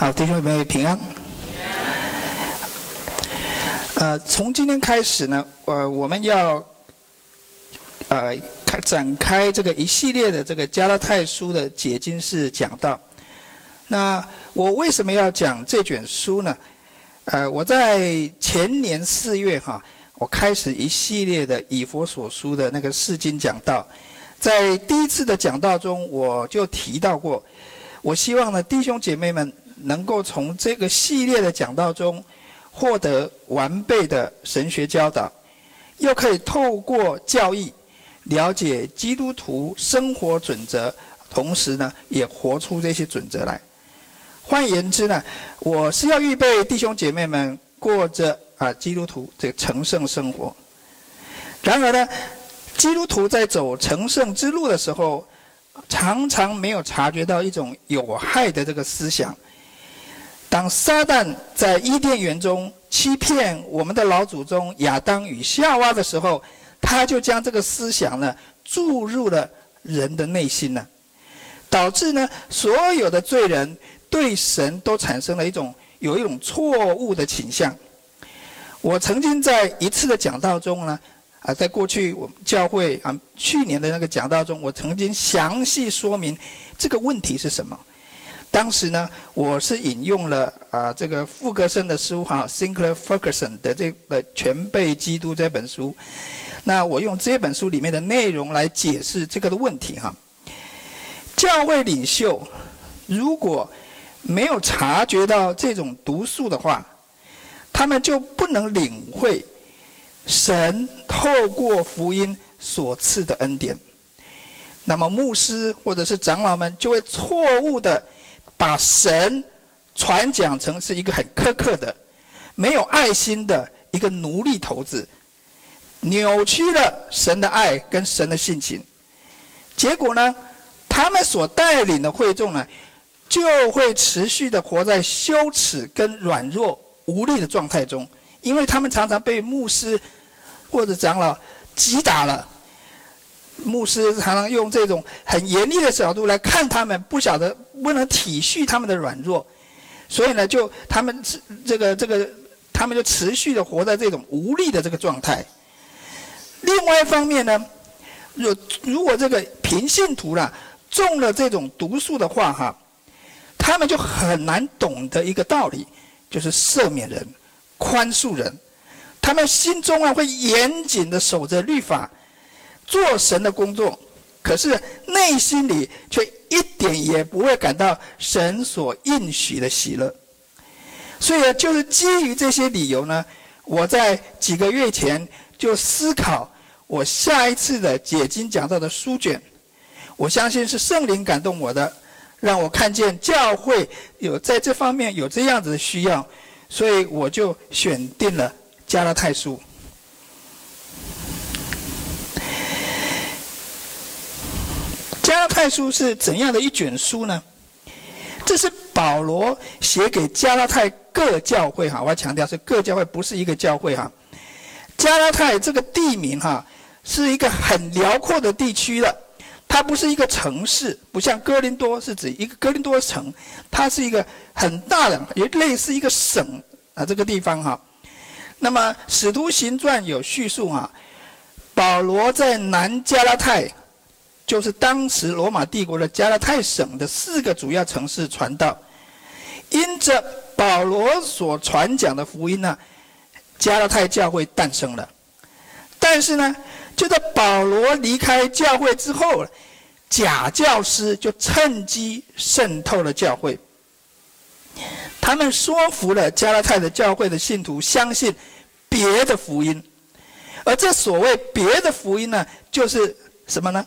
好，弟兄姊妹平安。呃，从今天开始呢，呃，我们要呃开展开这个一系列的这个加拉太书的解经式讲道。那我为什么要讲这卷书呢？呃，我在前年四月哈，我开始一系列的以佛所书的那个释经讲道，在第一次的讲道中，我就提到过，我希望呢，弟兄姐妹们能够从这个系列的讲道中获得完备的神学教导，又可以透过教义了解基督徒生活准则，同时呢，也活出这些准则来。换言之呢，我是要预备弟兄姐妹们过着啊基督徒这个成圣生活。然而呢，基督徒在走成圣之路的时候，常常没有察觉到一种有害的这个思想。当撒旦在伊甸园中欺骗我们的老祖宗亚当与夏娃的时候，他就将这个思想呢注入了人的内心呢，导致呢所有的罪人。对神都产生了一种有一种错误的倾向。我曾经在一次的讲道中呢，啊，在过去我们教会啊去年的那个讲道中，我曾经详细说明这个问题是什么。当时呢，我是引用了啊这个富格森的书哈，Sinclair Ferguson 的这个《全备基督》这本书。那我用这本书里面的内容来解释这个的问题哈。教会领袖如果没有察觉到这种毒素的话，他们就不能领会神透过福音所赐的恩典。那么牧师或者是长老们就会错误的把神传讲成是一个很苛刻的、没有爱心的一个奴隶头子，扭曲了神的爱跟神的性情。结果呢，他们所带领的会众呢，就会持续的活在羞耻跟软弱无力的状态中，因为他们常常被牧师或者长老击打了。牧师常常用这种很严厉的角度来看他们，不晓得不能体恤他们的软弱，所以呢，就他们这个这个，他们就持续的活在这种无力的这个状态。另外一方面呢，如如果这个平信徒啦中了这种毒素的话，哈。他们就很难懂得一个道理，就是赦免人、宽恕人。他们心中啊会严谨的守着律法，做神的工作，可是内心里却一点也不会感到神所应许的喜乐。所以，就是基于这些理由呢，我在几个月前就思考我下一次的解经讲道的书卷。我相信是圣灵感动我的。让我看见教会有在这方面有这样子的需要，所以我就选定了加拉太书。加拉太书是怎样的一卷书呢？这是保罗写给加拉太各教会哈，我要强调是各教会，不是一个教会哈。加拉太这个地名哈，是一个很辽阔的地区的。它不是一个城市，不像哥林多是指一个哥林多城，它是一个很大的，也类似一个省啊，这个地方哈。那么《使徒行传》有叙述哈，保罗在南加拉太，就是当时罗马帝国的加拉太省的四个主要城市传道，因着保罗所传讲的福音呢，加拉太教会诞生了，但是呢。就在保罗离开教会之后，假教师就趁机渗透了教会。他们说服了加拉太的教会的信徒相信别的福音，而这所谓别的福音呢，就是什么呢？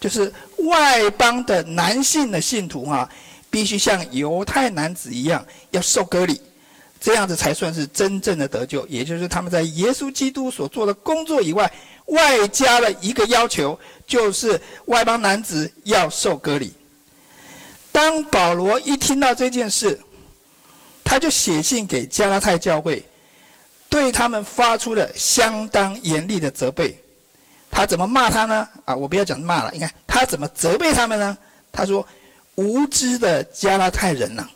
就是外邦的男性的信徒哈，必须像犹太男子一样要受割礼，这样子才算是真正的得救。也就是他们在耶稣基督所做的工作以外。外加了一个要求，就是外邦男子要受割礼。当保罗一听到这件事，他就写信给加拉太教会，对他们发出了相当严厉的责备。他怎么骂他呢？啊，我不要讲骂了，你看他怎么责备他们呢？他说：“无知的加拉太人呐、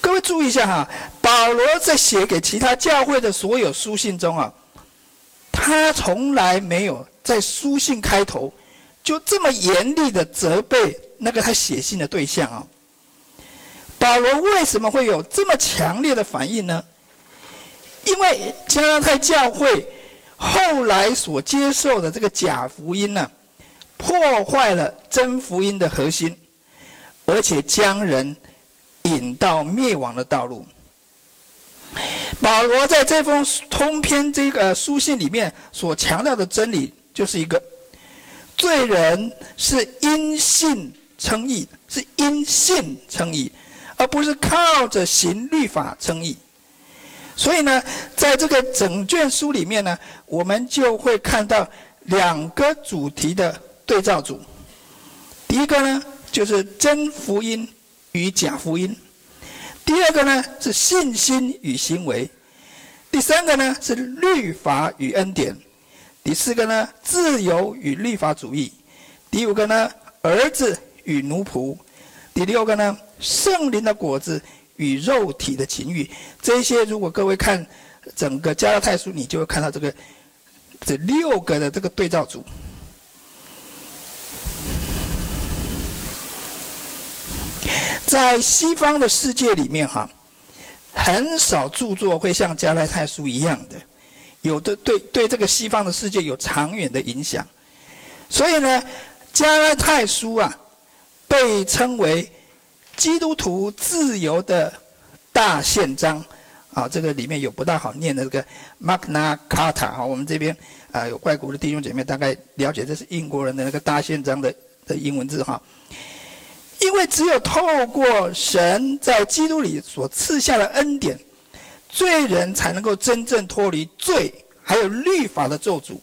各位注意一下哈，保罗在写给其他教会的所有书信中啊，他从来没有在书信开头就这么严厉的责备那个他写信的对象啊。保罗为什么会有这么强烈的反应呢？因为加拉太教会后来所接受的这个假福音呢、破坏了真福音的核心，而且将人引到灭亡的道路。保罗在这封通篇这个书信里面所强调的真理，就是一个罪人是因信称义，是因信称义。而不是靠着行律法称义，所以呢，在这个整卷书里面呢，我们就会看到两个主题的对照组。第一个呢，就是真福音与假福音；第二个呢，是信心与行为；第三个呢，是律法与恩典；第四个呢，自由与律法主义；第五个呢，儿子与奴仆；第六个呢，圣灵的果子与肉体的情欲，这些如果各位看整个加拉太书，你就会看到这个这六个的这个对照组。在西方的世界里面，哈，很少著作会像加拉太书一样的，有的对对这个西方的世界有长远的影响。所以呢，加拉太书啊，被称为。基督徒自由的大宪章，啊，这个里面有不大好念的这个 Magna Carta 啊，我们这边啊有外国的弟兄姐妹大概了解，这是英国人的那个大宪章的的英文字哈。因为只有透过神在基督里所赐下的恩典，罪人才能够真正脱离罪还有律法的咒诅，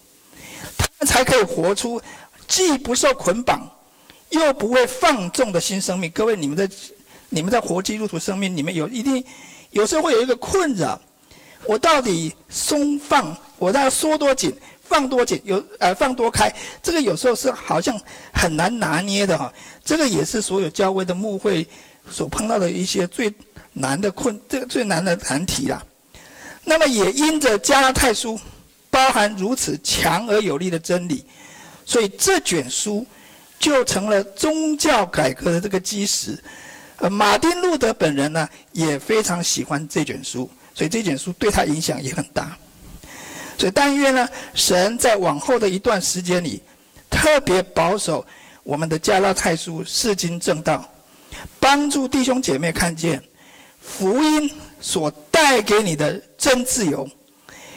他们才可以活出既不受捆绑。又不会放纵的新生命，各位，你们在你们在活基督徒生命里面有一定，有时候会有一个困扰，我到底松放，我要缩多紧，放多紧，有呃放多开，这个有时候是好像很难拿捏的哈。这个也是所有教会的牧会所碰到的一些最难的困，这个最难的难题啦。那么也因着加拉太书包含如此强而有力的真理，所以这卷书。就成了宗教改革的这个基石，呃，马丁路德本人呢也非常喜欢这卷书，所以这卷书对他影响也很大。所以但愿呢，神在往后的一段时间里，特别保守我们的加拉太书是经正道，帮助弟兄姐妹看见福音所带给你的真自由。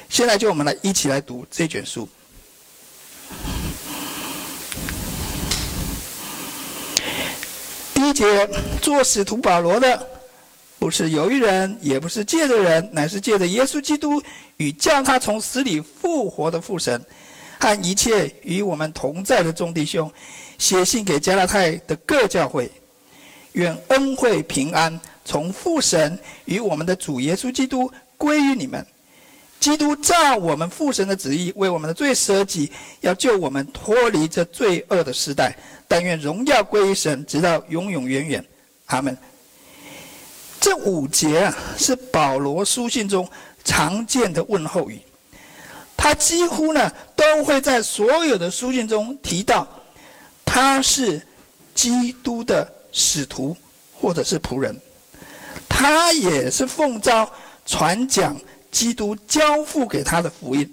现在就我们来一起来读这卷书。第一节，做使徒保罗的，不是由于人，也不是借着人，乃是借着耶稣基督与将他从死里复活的父神，和一切与我们同在的众弟兄，写信给加拉太的各教会，愿恩惠平安从父神与我们的主耶稣基督归于你们。基督照我们父神的旨意，为我们的罪舍己，要救我们脱离这罪恶的时代。但愿荣耀归于神，直到永永远远。阿门。这五节啊，是保罗书信中常见的问候语。他几乎呢，都会在所有的书信中提到，他是基督的使徒或者是仆人，他也是奉召传讲基督交付给他的福音。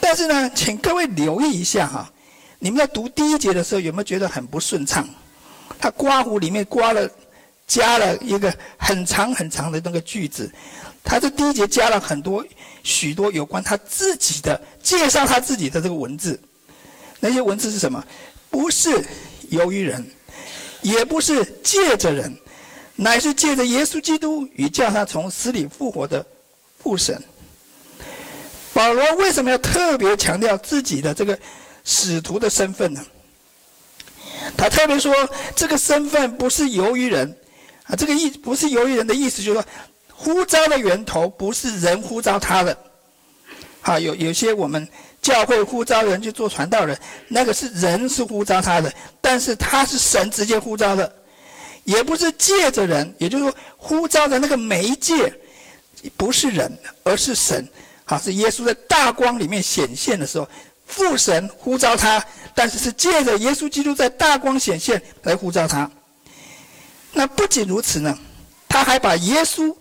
但是呢，请各位留意一下哈。你们在读第一节的时候，有没有觉得很不顺畅？他刮胡里面刮了，加了一个很长很长的那个句子。他这第一节加了很多许多有关他自己的介绍，他自己的这个文字。那些文字是什么？不是由于人，也不是借着人，乃是借着耶稣基督与叫他从死里复活的父神。保罗为什么要特别强调自己的这个？使徒的身份呢？他特别说，这个身份不是由于人，啊，这个意不是由于人的意思，就是说，呼召的源头不是人呼召他的，啊，有有些我们教会呼召人去做传道人，那个是人是呼召他的，但是他是神直接呼召的，也不是借着人，也就是说，呼召的那个媒介不是人，而是神。好，是耶稣在大光里面显现的时候，父神呼召他，但是是借着耶稣基督在大光显现来呼召他。那不仅如此呢，他还把耶稣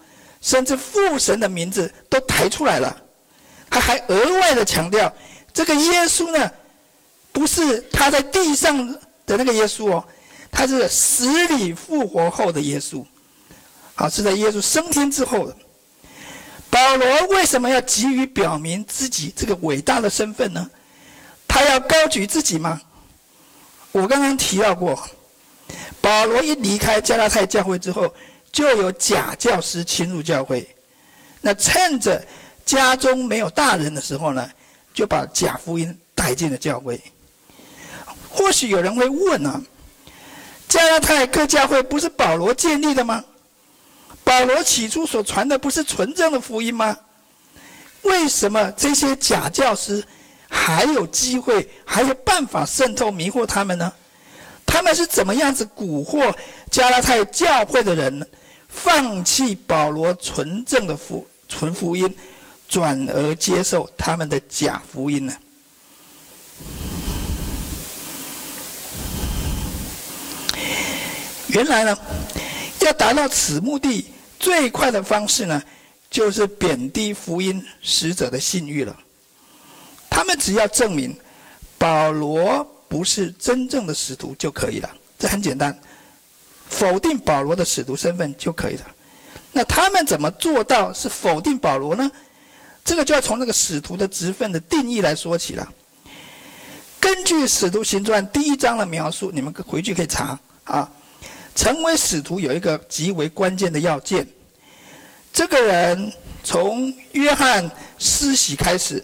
甚至父神的名字都抬出来了，他还额外的强调，这个耶稣呢，不是他在地上的那个耶稣哦。他是死里复活后的耶稣，好，是在耶稣升天之后。保罗为什么要急于表明自己这个伟大的身份呢？他要高举自己吗？我刚刚提到过，保罗一离开加拉太教会之后，就有假教师侵入教会。那趁着家中没有大人的时候呢，就把假福音带进了教会。或许有人会问、啊？加拉太各教会不是保罗建立的吗？保罗起初所传的不是纯正的福音吗？为什么这些假教师还有机会、还有办法渗透迷惑他们呢？他们是怎么样子蛊惑加拉太教会的人，放弃保罗纯正的福纯福音，转而接受他们的假福音呢？原来呢，要达到此目的，最快的方式呢，就是贬低福音使者的信誉了。他们只要证明保罗不是真正的使徒就可以了，这很简单，否定保罗的使徒身份就可以了。那他们怎么做到是否定保罗呢？这个就要从那个使徒的职分的定义来说起了。根据《使徒行传》第一章的描述，你们回去可以查啊。成为使徒有一个极为关键的要件，这个人从约翰施洗开始，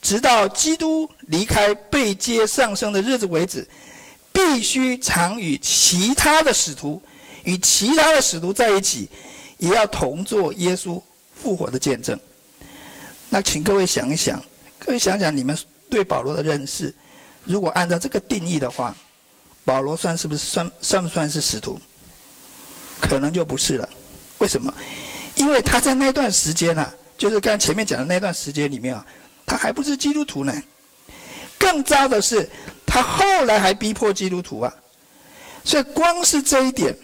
直到基督离开被接上升的日子为止，必须常与其他的使徒与其他的使徒在一起，也要同做耶稣复活的见证。那请各位想一想，各位想想你们对保罗的认识，如果按照这个定义的话，保罗算是不是算算不算是使徒？可能就不是了，为什么？因为他在那段时间呢、啊，就是刚前面讲的那段时间里面啊，他还不是基督徒呢。更糟的是，他后来还逼迫基督徒啊。所以光是这一点，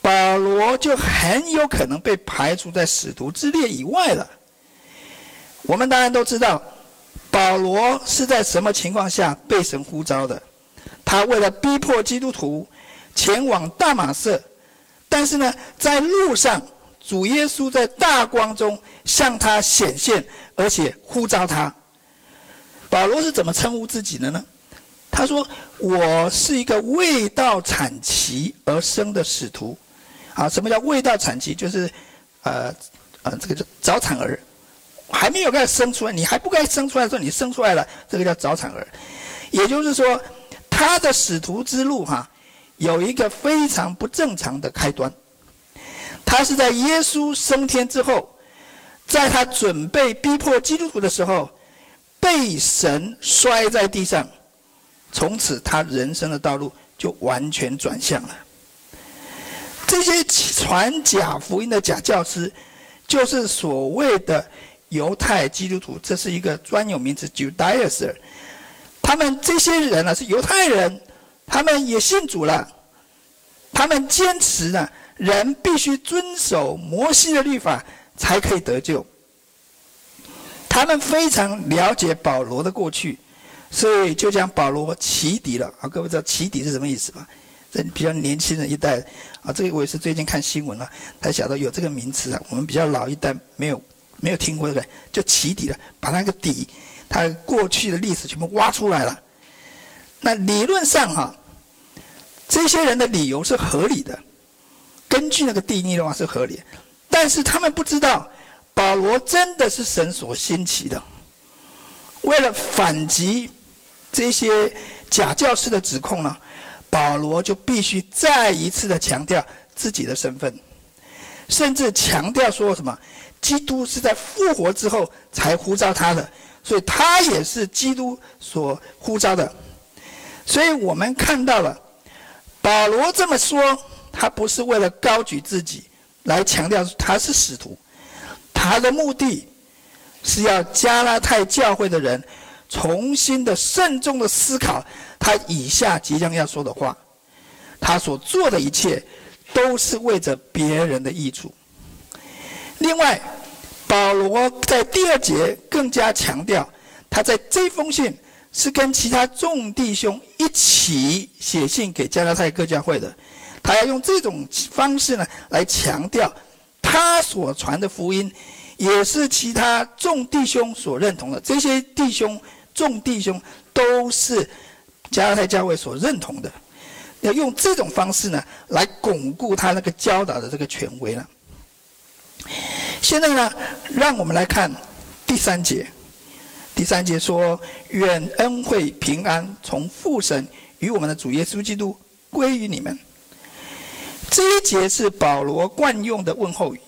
保罗就很有可能被排除在使徒之列以外了。我们当然都知道，保罗是在什么情况下被神呼召的？他为了逼迫基督徒前往大马色。但是呢，在路上，主耶稣在大光中向他显现，而且呼召他。保罗是怎么称呼自己的呢？他说：“我是一个未到产期而生的使徒。”啊，什么叫未到产期？就是，呃，呃，这个叫早产儿，还没有该生出来，你还不该生出来的时候，你生出来了，这个叫早产儿。也就是说，他的使徒之路，哈。有一个非常不正常的开端，他是在耶稣升天之后，在他准备逼迫基督徒的时候，被神摔在地上，从此他人生的道路就完全转向了。这些传假福音的假教师，就是所谓的犹太基督徒，这是一个专有名词 Judaizer。他们这些人呢，是犹太人。他们也信主了，他们坚持呢，人必须遵守摩西的律法才可以得救。他们非常了解保罗的过去，所以就将保罗起底了。啊，各位知道起底是什么意思吧？这比较年轻人一代啊，这个我也是最近看新闻了，才晓得有这个名词啊。我们比较老一代没有没有听过这个，就起底了，把那个底，他过去的历史全部挖出来了。那理论上哈，这些人的理由是合理的，根据那个定义的话是合理，但是他们不知道保罗真的是神所兴起的。为了反击这些假教师的指控呢，保罗就必须再一次的强调自己的身份，甚至强调说什么，基督是在复活之后才呼召他的，所以他也是基督所呼召的。所以我们看到了，保罗这么说，他不是为了高举自己来强调他是使徒，他的目的是要加拉太教会的人重新的慎重的思考他以下即将要说的话，他所做的一切都是为着别人的益处。另外，保罗在第二节更加强调，他在这封信是跟其他众弟兄一起写信给加拉太各教会的。他要用这种方式呢，来强调他所传的福音，也是其他众弟兄所认同的。这些弟兄、众弟兄都是加拉太教会所认同的。要用这种方式呢，来巩固他那个教导的这个权威了。现在呢，让我们来看第三节。第三节说：“愿恩惠平安从父神与我们的主耶稣基督归于你们。”这一节是保罗惯用的问候语，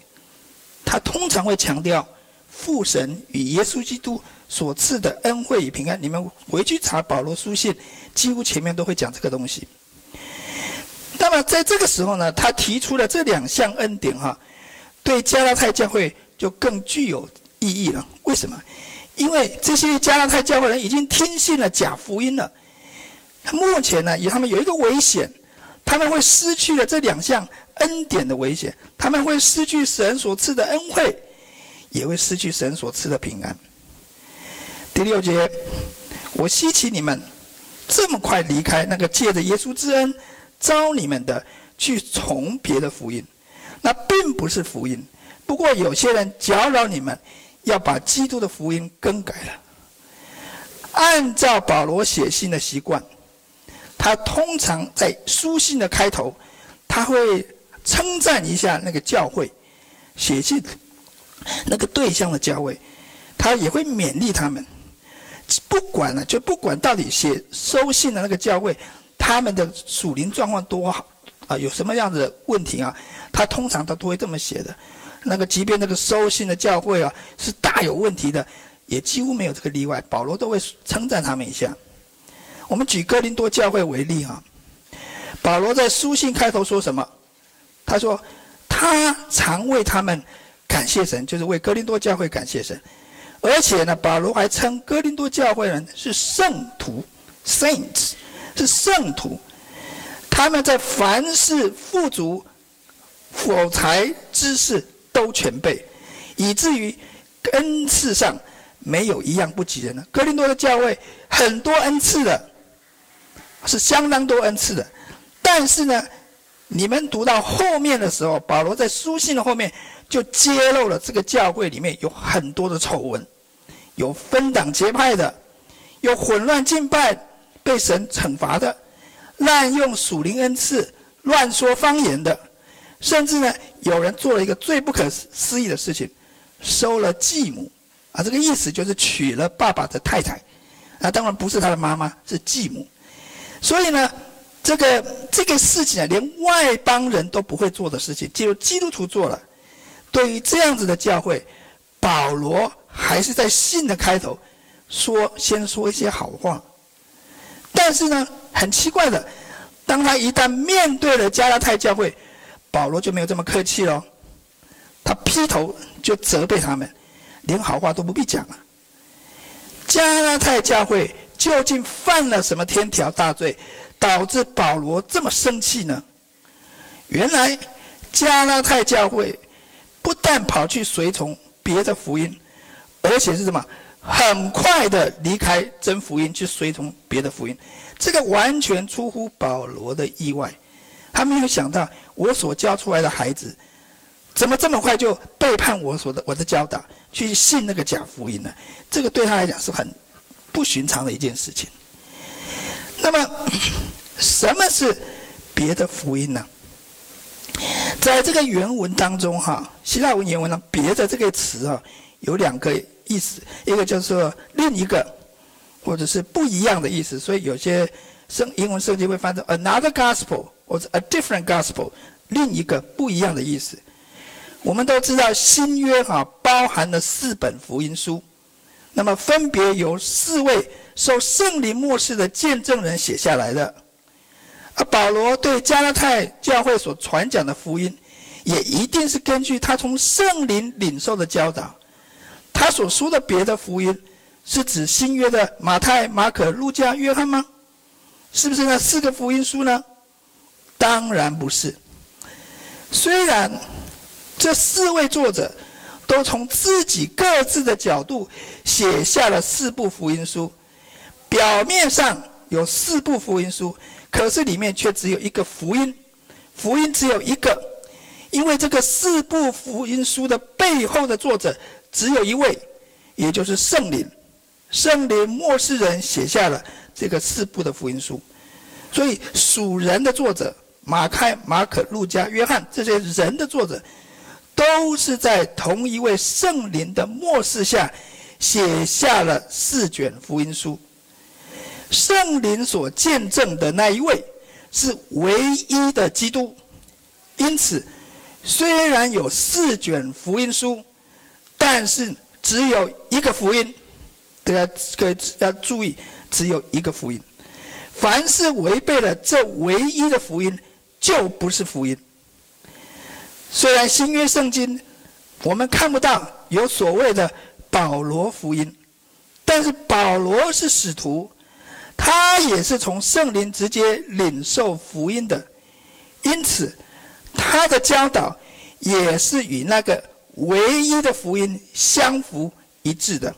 他通常会强调父神与耶稣基督所赐的恩惠与平安。你们回去查保罗书信，几乎前面都会讲这个东西。那么在这个时候呢，他提出了这两项恩典，哈，对加拉太教会就更具有意义了。为什么？因为这些加拉太教会人已经听信了假福音了，目前呢，以他们有一个危险。他们会失去了这两项恩典的危险，他们会失去神所赐的恩惠，也会失去神所赐的平安。第六节，我希奇你们这么快离开那个借着耶稣之恩招你们的，去从别的福音，那并不是福音。不过有些人搅扰你们，要把基督的福音更改了。按照保罗写信的习惯。他通常在书信的开头，他会称赞一下那个教会，写信那个对象的教会，他也会勉励他们。不管了，就不管到底写收信的那个教会，他们的属灵状况多好啊，有什么样子的问题啊，他通常他都会这么写的。那个即便那个收信的教会啊是大有问题的，也几乎没有这个例外，保罗都会称赞他们一下。我们举哥林多教会为例啊，保罗在书信开头说什么？他说他常为他们感谢神，就是为哥林多教会感谢神。而且呢，保罗还称哥林多教会人是圣徒 （saints），是圣徒。他们在凡事富足，口才知识都全备，以至于恩赐上没有一样不及人的。哥林多的教会很多恩赐的。是相当多恩赐的，但是呢，你们读到后面的时候，保罗在书信的后面就揭露了这个教会里面有很多的丑闻，有分党结派的，有混乱敬拜被神惩罚的，滥用属灵恩赐、乱说方言的，甚至呢，有人做了一个最不可思议的事情，收了继母，啊，这个意思就是娶了爸爸的太太，啊，当然不是他的妈妈，是继母。所以呢，这个这个事情啊，连外邦人都不会做的事情，只有基督徒做了。对于这样子的教会，保罗还是在信的开头说，先说一些好话。但是呢，很奇怪的，当他一旦面对了加拉太教会，保罗就没有这么客气了，他劈头就责备他们，连好话都不必讲了。加拉太教会。究竟犯了什么天条大罪，导致保罗这么生气呢？原来加拉太教会不但跑去随从别的福音，而且是什么？很快的离开真福音，去随从别的福音。这个完全出乎保罗的意外。他没有想到，我所教出来的孩子，怎么这么快就背叛我所的我的教导，去信那个假福音呢？这个对他来讲是很。不寻常的一件事情。那么，什么是别的福音呢？在这个原文当中，哈，希腊文原文呢，“别的”这个词啊，有两个意思，一个就是说另一个，或者是不一样的意思。所以有些圣英文圣经会翻成 “another gospel” 或者 “a different gospel”，另一个不一样的意思。我们都知道新约哈包含了四本福音书。那么分别由四位受圣灵漠视的见证人写下来的，而保罗对加拉太教会所传讲的福音，也一定是根据他从圣灵领受的教导。他所说的别的福音，是指新约的马太、马可、路加、约翰吗？是不是那四个福音书呢？当然不是。虽然这四位作者都从自己各自的角度写下了四部福音书，表面上有四部福音书。可是里面却只有一个福音，福音只有一个，因为这个四部福音书的背后的作者只有一位，也就是圣灵，圣灵默示人写下了这个四部的福音书，所以属人的作者马开、马可、路加、约翰这些人的作者，都是在同一位圣灵的默示下写下了四卷福音书。圣灵所见证的那一位是唯一的基督，因此，虽然有四卷福音书，但是只有一个福音。大家可以要注意，只有一个福音。凡是违背了这唯一的福音，就不是福音。虽然新约圣经我们看不到有所谓的保罗福音，但是保罗是使徒。他也是从圣灵直接领受福音的，因此他的教导也是与那个唯一的福音相符一致的。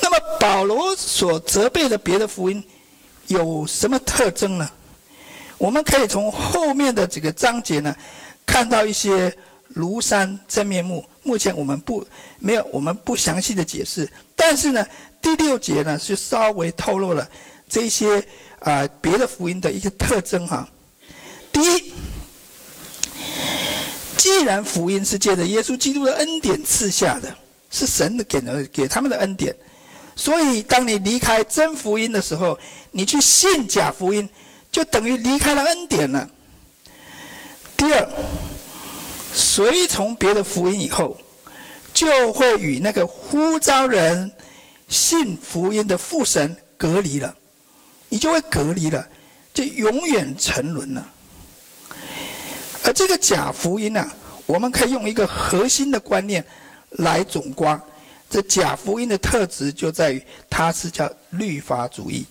那么保罗所责备的别的福音有什么特征呢？我们可以从后面的几个章节呢，看到一些庐山真面目。目前我们不没有我们不详细的解释，但是呢。第六节呢，是稍微透露了这些啊、别的福音的一个特征哈。第一，既然福音是借着耶稣基督的恩典赐下的，是神的给的给他们的恩典，所以当你离开真福音的时候，你去信假福音，就等于离开了恩典了。第二，随从别的福音以后，就会与那个呼召人。信福音的父神隔离了，你就会隔离了，就永远沉沦了。而这个假福音呢、我们可以用一个核心的观念来总括：这假福音的特质就在于它是叫律法主义。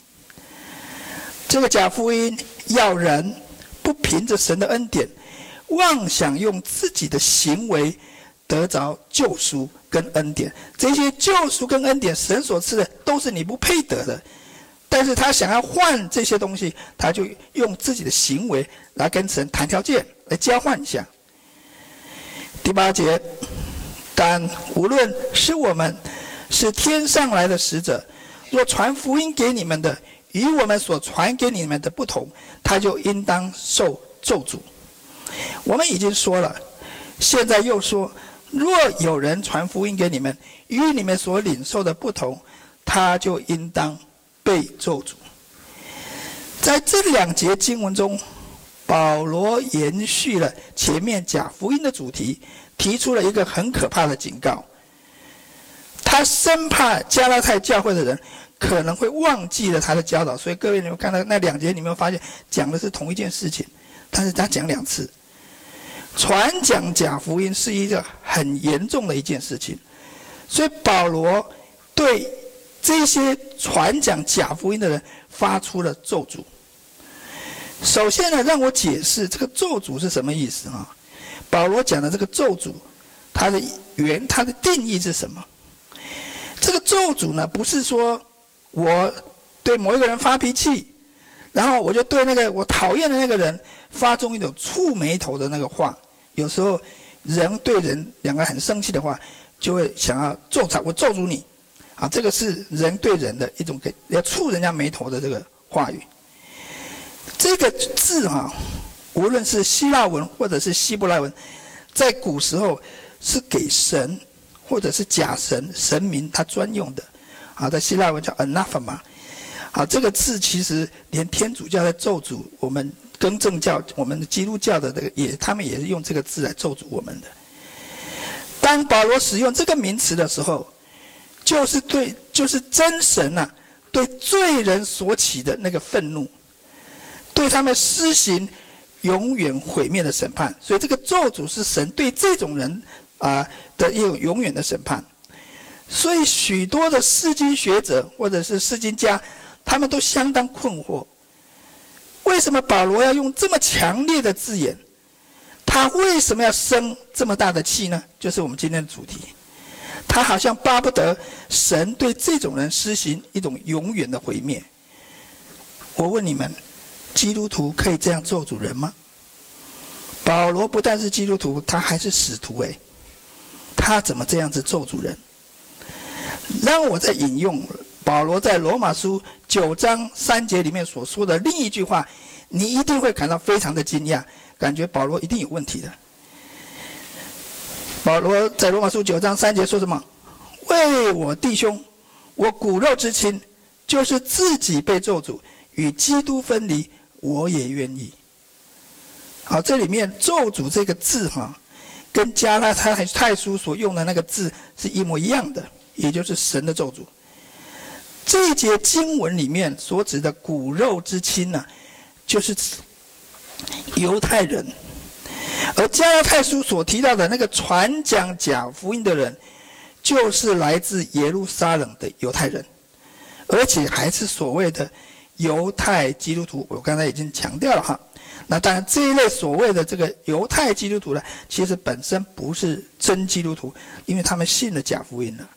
这个假福音要人不凭着神的恩典，妄想用自己的行为得着救赎。跟恩典，这些救赎跟恩典，神所赐的都是你不配得的，但是他想要换这些东西，他就用自己的行为来跟神谈条件，来交换一下。第八节，但无论是我们是天上来的使者，若传福音给你们的与我们所传给你们的不同，他就应当受咒诅。我们已经说了，现在又说。若有人传福音给你们，与你们所领受的不同，他就应当被咒诅。在这两节经文中，保罗延续了前面假福音的主题，提出了一个很可怕的警告。他生怕加拉太教会的人可能会忘记了他的教导，所以各位，你们看到那两节，你们发现讲的是同一件事情，但是他讲两次。传讲假福音是一个很严重的一件事情，所以保罗对这些传讲假福音的人发出了咒诅。首先呢，让我解释这个咒诅是什么意思啊？保罗讲的这个咒诅，它的原它的定义是什么？这个咒诅呢，不是说我对某一个人发脾气，然后我就对那个我讨厌的那个人。发中一种触眉头的那个话，有时候人对人两个很生气的话，就会想要咒他，我咒诅你，啊，这个是人对人的一种给要触人家眉头的这个话语。这个字啊，无论是希腊文或者是希伯来文，在古时候是给神或者是假神神明他专用的，啊，在希腊文叫 anathema，啊，这个字其实连天主教在咒诅我们。更正教，我们的基督教的这个也，他们也是用这个字来咒诅我们的。当保罗使用这个名词的时候，就是对，就是真神呐、对罪人所起的那个愤怒，对他们施行永远毁灭的审判。所以这个咒诅是神对这种人啊的一种永远的审判。所以许多的诗经学者或者是诗经家，他们都相当困惑：为什么保罗要用这么强烈的字眼？他为什么要生这么大的气呢？就是我们今天的主题。他好像巴不得神对这种人施行一种永远的毁灭。我问你们，基督徒可以这样做主人吗？保罗不但是基督徒，他还是使徒诶，他怎么这样子做主人？让我再引用保罗在罗马书九章三节里面所说的另一句话，你一定会感到非常的惊讶，感觉保罗一定有问题的。保罗在罗马书九章三节说什么？为我弟兄，我骨肉之亲，就是自己被咒诅，与基督分离，我也愿意。好，这里面“咒诅”这个字哈，跟加拉太太书所用的那个字是一模一样的。也就是神的咒诅。这一节经文里面所指的骨肉之亲呢，就是指犹太人；而加拉太书所提到的那个传讲假福音的人，就是来自耶路撒冷的犹太人，而且还是所谓的犹太基督徒。我刚才已经强调了哈。那当然，这一类所谓的这个犹太基督徒呢，其实本身不是真基督徒，因为他们信了假福音了。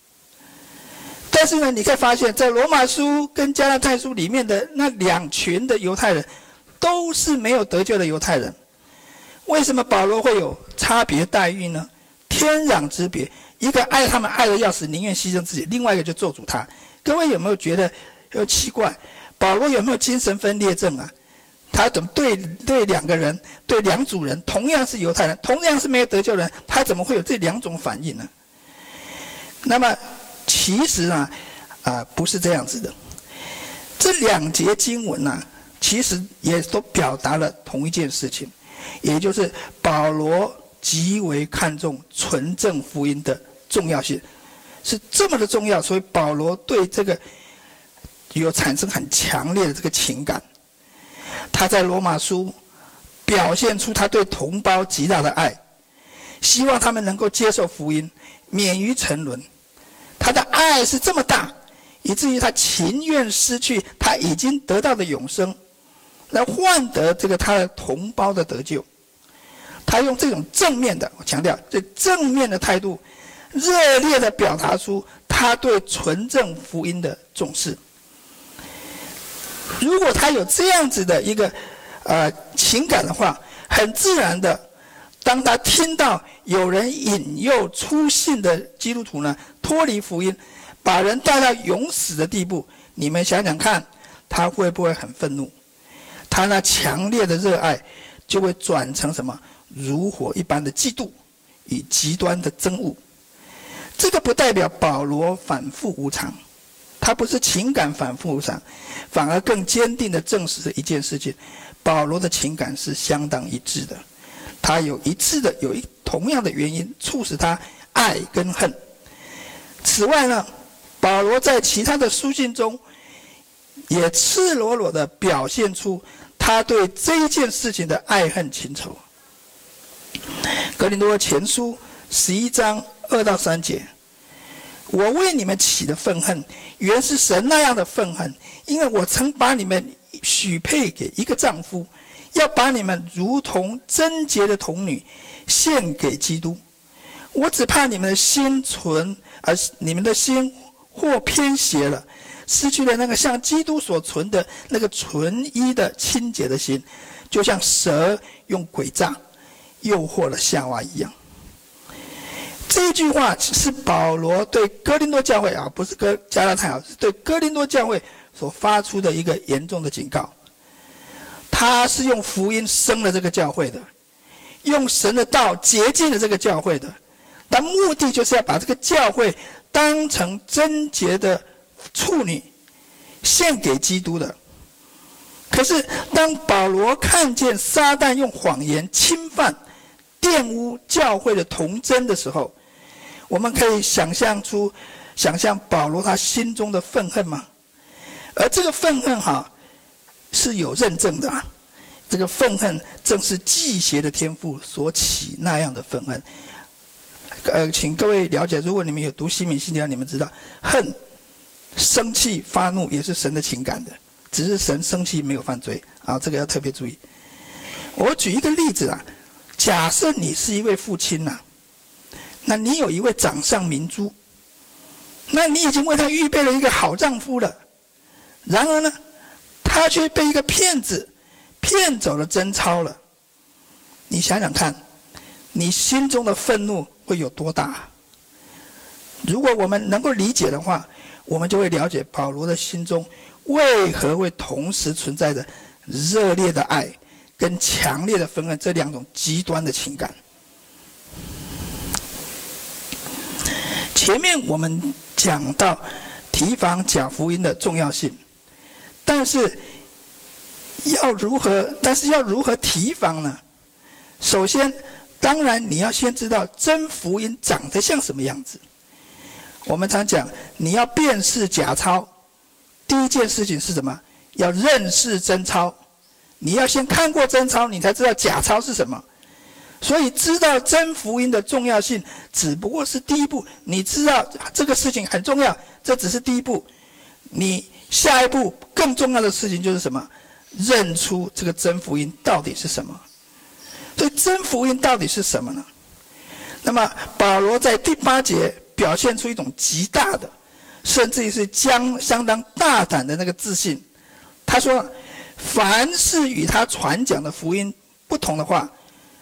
但是呢，你可以发现，在罗马书跟加拉太书里面的那两群的犹太人，都是没有得救的犹太人。为什么保罗会有差别待遇呢？天壤之别，一个爱他们爱得要死，宁愿牺牲自己；另外一个就做主他。各位有没有觉得有奇怪？保罗有没有精神分裂症啊？他怎么对对两个人，对两组人，同样是犹太人，同样是没有得救人，他怎么会有这两种反应呢？那么。其实啊，啊不是这样子的。这两节经文呢，其实也都表达了同一件事情，也就是保罗极为看重纯正福音的重要性，是这么的重要，所以保罗对这个有产生很强烈的这个情感。他在罗马书表现出他对同胞极大的爱，希望他们能够接受福音，免于沉沦。他的爱是这么大，以至于他情愿失去他已经得到的永生，来换得这个他的同胞的得救。他用这种正面的，我强调这正面的态度，热烈的表达出他对纯正福音的重视。如果他有这样子的一个呃情感的话，很自然的。当他听到有人引诱初信的基督徒呢，脱离福音，把人带到永死的地步，你们想想看，他会不会很愤怒？他那强烈的热爱就会转成什么？如火一般的嫉妒与极端的憎恶。这个不代表保罗反复无常，他不是情感反复无常，反而更坚定地证实了一件事情：保罗的情感是相当一致的。他有一致的，有一同样的原因促使他爱跟恨。此外呢，保罗在其他的书信中，也赤裸裸的表现出他对这一件事情的爱恨情仇。格林多前书十一章二到三节，我为你们起的愤恨，原是神那样的愤恨，因为我曾把你们许配给一个丈夫。要把你们如同贞洁的童女献给基督，我只怕你们的心存，而你们的心或偏邪了，失去了那个像基督所存的那个纯一的清洁的心，就像蛇用诡诈诱惑了夏娃一样。这句话是保罗对哥林多教会啊，不是哥加拉太啊，是对哥林多教会所发出的一个严重的警告。他是用福音生了这个教会的，用神的道洁净了这个教会的，但目的就是要把这个教会当成贞洁的处女献给基督的。可是，当保罗看见撒旦用谎言侵犯、玷污教会的童贞的时候，我们可以想象出，想象保罗他心中的愤恨吗？而这个愤恨哈。是有认证的，这个愤恨正是忌邪的天赋所起那样的愤恨。呃，请各位了解，如果你们有读西敏信条，你们知道，恨、生气、发怒也是神的情感的，只是神生气没有犯罪啊，这个要特别注意。我举一个例子啊，假设你是一位父亲呐、那你有一位掌上明珠，那你已经为他预备了一个好丈夫了，然而呢，他却被一个骗子骗走了贞操了。你想想看，你心中的愤怒会有多大？如果我们能够理解的话，我们就会了解保罗的心中为何会同时存在着热烈的爱。跟强烈的愤恨这两种极端的情感。前面我们讲到提防假福音的重要性，但是要如何？但是要如何提防呢？首先，当然你要先知道真福音长得像什么样子。我们常讲，你要辨识假钞，第一件事情是什么？要认识真钞。你要先看过真钞，你才知道假钞是什么。所以知道真福音的重要性，只不过是第一步。你知道这个事情很重要，这只是第一步。你下一步更重要的事情就是什么？认出这个真福音到底是什么。所以真福音到底是什么呢？那么保罗在第八节表现出一种极大的，甚至于是将相当大胆的那个自信。他说。凡是与他传讲的福音不同的话，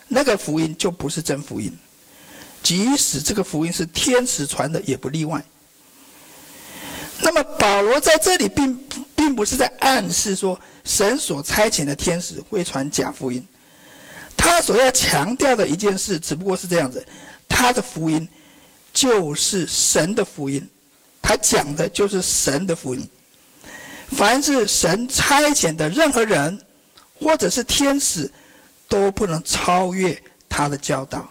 那个福音就不是真福音。即使这个福音是天使传的，也不例外。那么保罗在这里并并不是在暗示说神所差遣的天使会传假福音。他所要强调的一件事，只不过是这样子：他的福音就是神的福音，他讲的就是神的福音。凡是神差遣的任何人，或者是天使，都不能超越他的教导。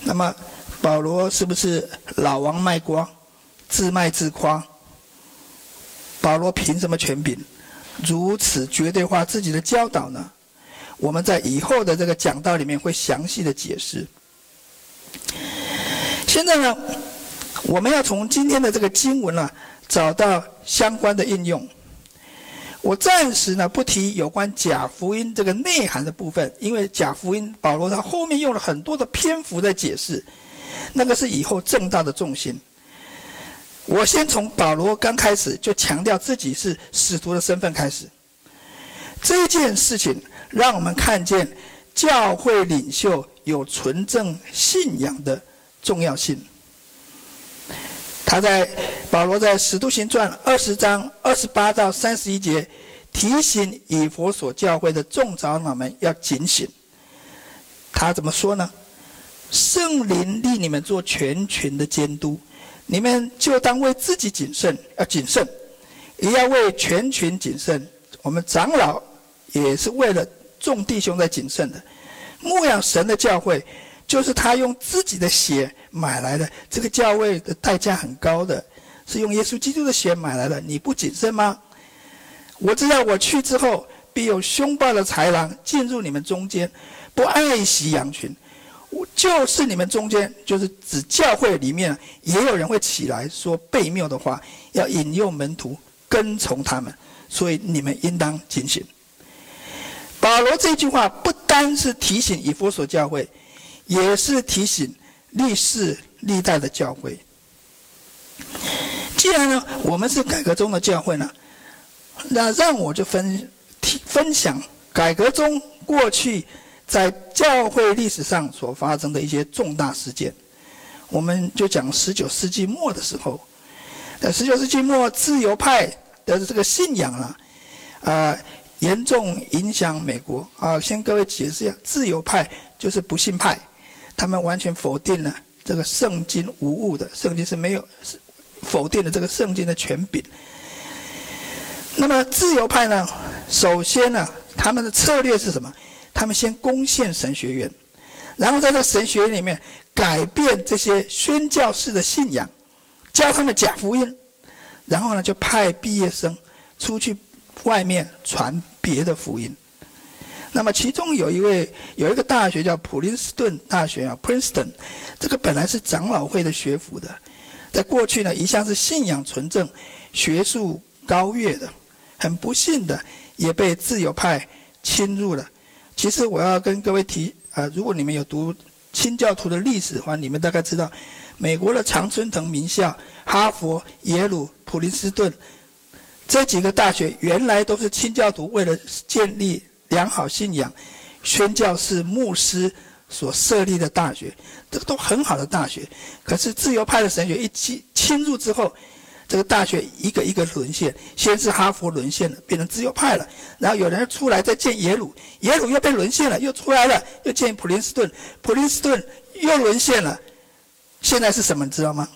那么，保罗是不是老王卖瓜，自卖自夸？保罗凭什么权柄如此绝对化自己的教导呢？我们在以后的这个讲道里面会详细的解释。现在呢，我们要从今天的这个经文呢，找到相关的应用。我暂时呢不提有关假福音这个内涵的部分，因为假福音保罗他后面用了很多的篇幅在解释，那个是以后正道的重心。我先从保罗刚开始就强调自己是使徒的身份开始，这件事情让我们看见教会领袖有纯正信仰的重要性。他在保罗在《使徒行传》二十章二十八到三十一节提醒以佛所教会的众长老们要警醒。他怎么说呢？圣灵立你们做全群的监督，你们就当为自己谨慎，要谨慎，也要为全群谨慎。我们长老也是为了众弟兄在谨慎的，牧养神的教会。就是他用自己的血买来的，这个教会的代价很高的，是用耶稣基督的血买来的。你不谨慎吗？我知道我去之后，必有凶暴的豺狼进入你们中间，不爱惜羊群。我就是你们中间，就是指教会里面也有人会起来说悖谬的话，要引诱门徒跟从他们。所以你们应当警醒。保罗这句话不单是提醒以弗所教会。也是提醒历世历代的教会。既然呢，我们是改革中的教会呢，那让我就分分享改革中过去在教会历史上所发生的一些重大事件。我们就讲十九世纪末的时候，在十九世纪末，自由派的这个信仰啊，啊，严重影响美国啊。先各位解释一下，自由派就是不信派。他们完全否定了这个圣经无误的，圣经是没有否定了这个圣经的权柄。那么自由派呢？首先呢，他们的策略是什么？他们先攻陷神学院，然后在这神学院里面改变这些宣教士的信仰，教他们假福音，然后呢就派毕业生出去外面传别的福音。那么其中有一位有一个大学叫普林斯顿大学啊，Princeton，这个本来是长老会的学府的，在过去呢一向是信仰纯正、学术高越的，很不幸的也被自由派侵入了。其实我要跟各位提啊、如果你们有读清教徒的历史的话，你们大概知道，美国的常春藤名校、哈佛、耶鲁、普林斯顿这几个大学原来都是清教徒为了建立。良好信仰，宣教士牧师所设立的大学，这个都很好的大学。可是自由派的神学一侵侵入之后，这个大学一个一个沦陷。先是哈佛沦陷了，变成自由派了。然后有人出来再建耶鲁，耶鲁又被沦陷了，又出来了，又建普林斯顿，普林斯顿又沦陷了。现在是什么，你知道吗？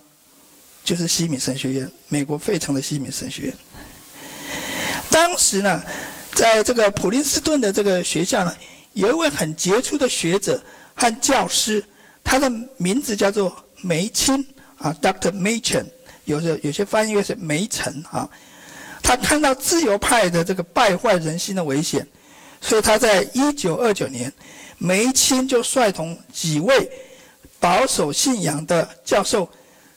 就是西敏神学院，美国费城的西敏神学院。当时呢，在这个普林斯顿的这个学校呢，有一位很杰出的学者和教师，他的名字叫做梅钦啊，Dr. Machen，有的有些翻译是梅岑啊。他看到自由派的这个败坏人心的危险，所以他在一九二九年，梅钦就率同几位保守信仰的教授，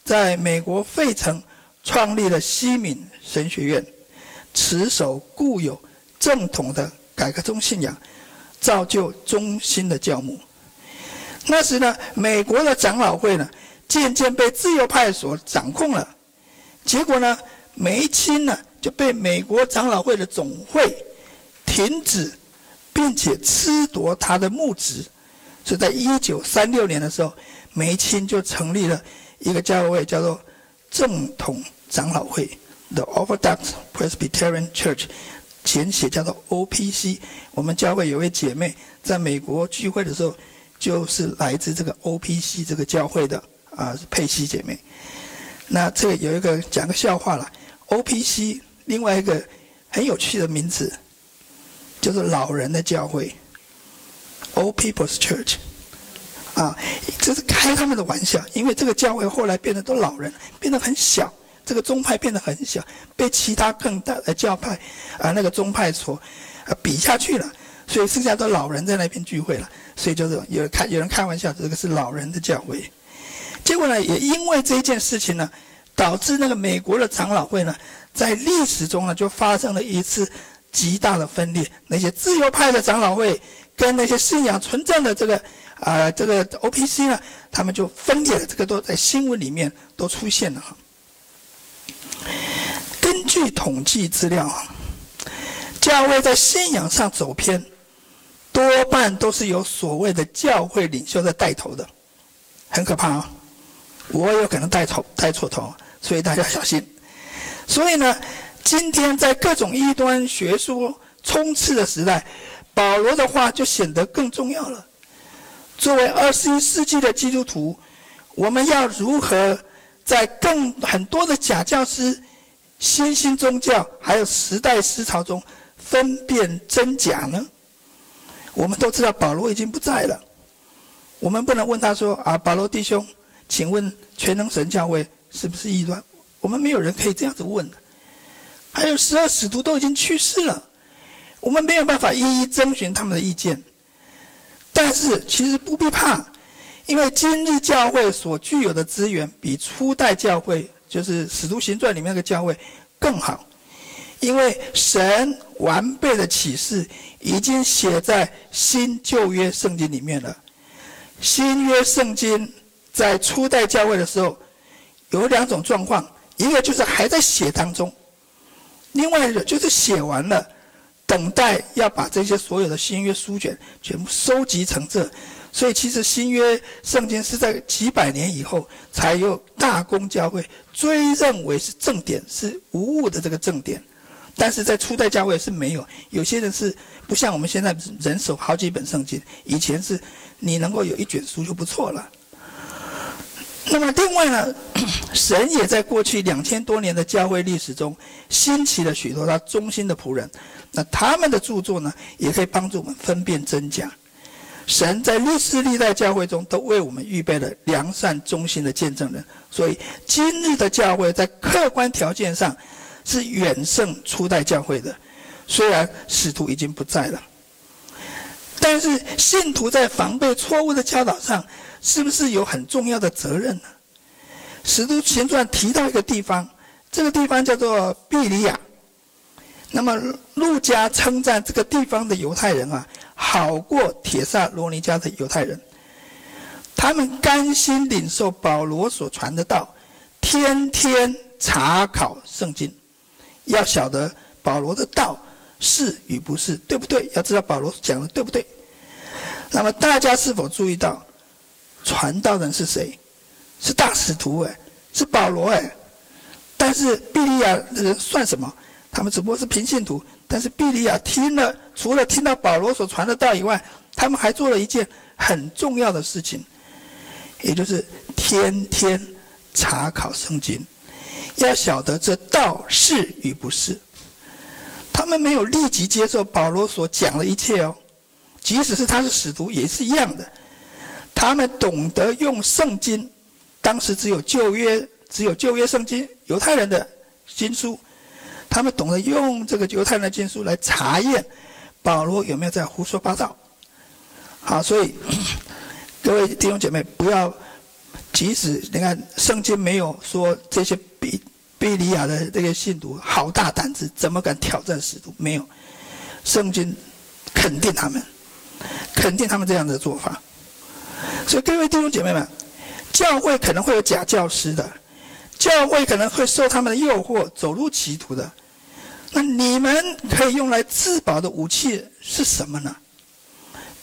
在美国费城创立了西敏神学院，持守固有。正统的改革宗信仰，造就中心的教母。那时呢，美国的长老会呢，渐渐被自由派所掌控了。结果呢，梅钦呢就被美国长老会的总会停止，并且褫夺他的牧职。所以在一九三六年的时候，梅钦就成立了一个教会，叫做正统长老会 （The Orthodox Presbyterian Church）。简写叫做 OPC。我们教会有位姐妹在美国聚会的时候，就是来自这个 OPC 这个教会的啊，佩西姐妹。那这有一个讲个笑话了，OPC 另外一个很有趣的名字，就是老人的教会，Old People's Church。啊，这是开他们的玩笑，因为这个教会后来变得都老人，变得很小。这个宗派变得很小，被其他更大的教派啊那个宗派所啊比下去了，所以剩下的老人在那边聚会了，所以就是有开有人开玩笑，这个是老人的教会。结果呢，也因为这件事情呢，导致那个美国的长老会呢，在历史中呢就发生了一次极大的分裂。那些自由派的长老会跟那些信仰纯正的这个啊、这个 OPC 呢，他们就分裂了。这个都在新闻里面都出现了。根据统计资料，教会在信仰上走偏，多半都是由所谓的教会领袖在带头的，很可怕啊！我有可能带头带错头，所以大家小心。所以呢，今天在各种异端学说充斥的时代，保罗的话就显得更重要了。作为二十一世纪的基督徒，我们要如何？在更很多的假教师、新兴宗教还有时代思潮中分辨真假呢？我们都知道保罗已经不在了，我们不能问他说：“啊，保罗弟兄，请问全能神教会是不是异端？”我们没有人可以这样子问。还有十二使徒都已经去世了，我们没有办法一一征询他们的意见。但是其实不必怕。因为今日教会所具有的资源比初代教会，就是《使徒行传》里面那个教会更好，因为神完备的启示已经写在新旧约圣经里面了。新约圣经在初代教会的时候有两种状况，一个就是还在写当中，另外一个就是写完了，等待要把这些所有的新约书卷全部收集成册。所以，其实新约圣经是在几百年以后才有大公教会追认为是正典，是无误的这个正典。但是在初代教会是没有，有些人是不像我们现在人手好几本圣经，以前是你能够有一卷书就不错了。那么另外呢，神也在过去两千多年的教会历史中兴起了许多他忠心的仆人，那他们的著作呢，也可以帮助我们分辨真假。神在历世历代教会中都为我们预备了良善忠心的见证人，所以今日的教会在客观条件上是远胜初代教会的，虽然使徒已经不在了。但是信徒在防备错误的教导上，是不是有很重要的责任呢？使徒行传提到一个地方，这个地方叫做庇利亚。那么路加称赞这个地方的犹太人啊，好过铁萨罗尼迦的犹太人。他们甘心领受保罗所传的道，天天查考圣经，要晓得保罗的道是与不是，对不对？要知道保罗讲的对不对？那么大家是否注意到，传道人是谁？是大使徒哎，是保罗哎。但是庇哩亚的人算什么？他们只不过是平信徒。但是庇哩亚听了，除了听到保罗所传的道以外，他们还做了一件很重要的事情，也就是天天查考圣经，要晓得这道是与不是。他们没有立即接受保罗所讲的一切哦，即使是他是使徒也是一样的。他们懂得用圣经，当时只有旧约，只有旧约圣经，犹太人的经书。他们懂得用这个犹太人的经书来查验保罗有没有在胡说八道。好，所以 各位弟兄姐妹，不要即使你看圣经没有说这些比比利亚的这个信徒好大胆子，怎么敢挑战使徒？没有，圣经肯定他们，肯定他们这样的做法。所以各位弟兄姐妹们，教会可能会有假教师的。教会可能会受他们的诱惑，走入歧途的。那你们可以用来自保的武器是什么呢？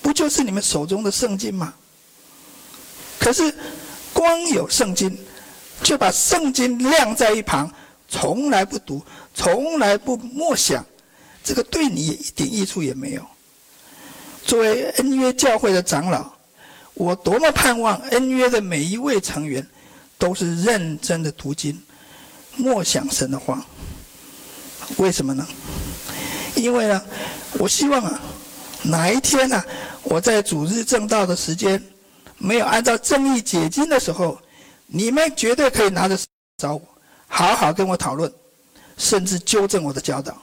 不就是你们手中的圣经吗？可是光有圣经，就把圣经晾在一旁，从来不读，从来不默想，这个对你一点益处也没有。作为恩约教会的长老，我多么盼望恩约的每一位成员。都是认真的读经，默想神的话。为什么呢？因为呢，我希望啊，哪一天呢、我在主日正道的时间，没有按照正义解经的时候，你们绝对可以拿着找我，好好跟我讨论，甚至纠正我的教导。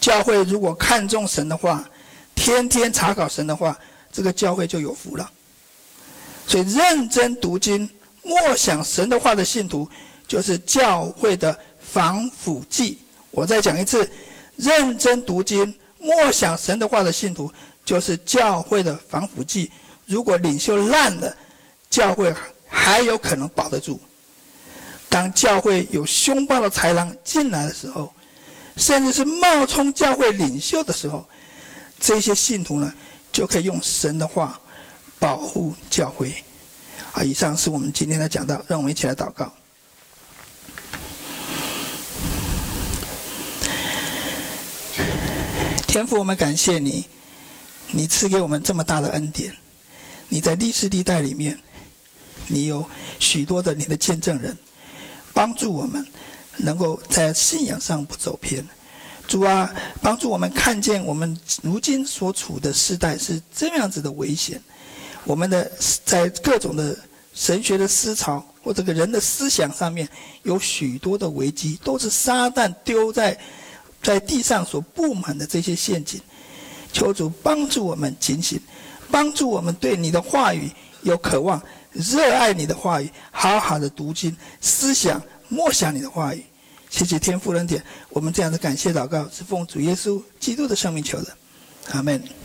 教会如果看重神的话，天天查考神的话，这个教会就有福了。所以认真读经。默想神的话的信徒，就是教会的防腐剂。我再讲一次，认真读经、默想神的话的信徒，就是教会的防腐剂。如果领袖烂了，教会还有可能保得住。当教会有凶暴的豺狼进来的时候，甚至是冒充教会领袖的时候，这些信徒呢，就可以用神的话保护教会。啊，以上是我们今天的讲道，让我们一起来祷告。天父，我们感谢你，你赐给我们这么大的恩典。你在历史历代里面，你有许多的你的见证人，帮助我们能够在信仰上不走偏。主啊，帮助我们看见我们如今所处的时代是这样子的危险。我们的在各种的神学的思潮或这个人的思想上面，有许多的危机，都是撒旦丢在在地上所布满的这些陷阱。求主帮助我们警醒，帮助我们对你的话语有渴望，热爱你的话语，好好的读经、思想、默想你的话语。谢谢天父恩典，我们这样的感谢祷告是奉主耶稣基督的圣命求的，阿门。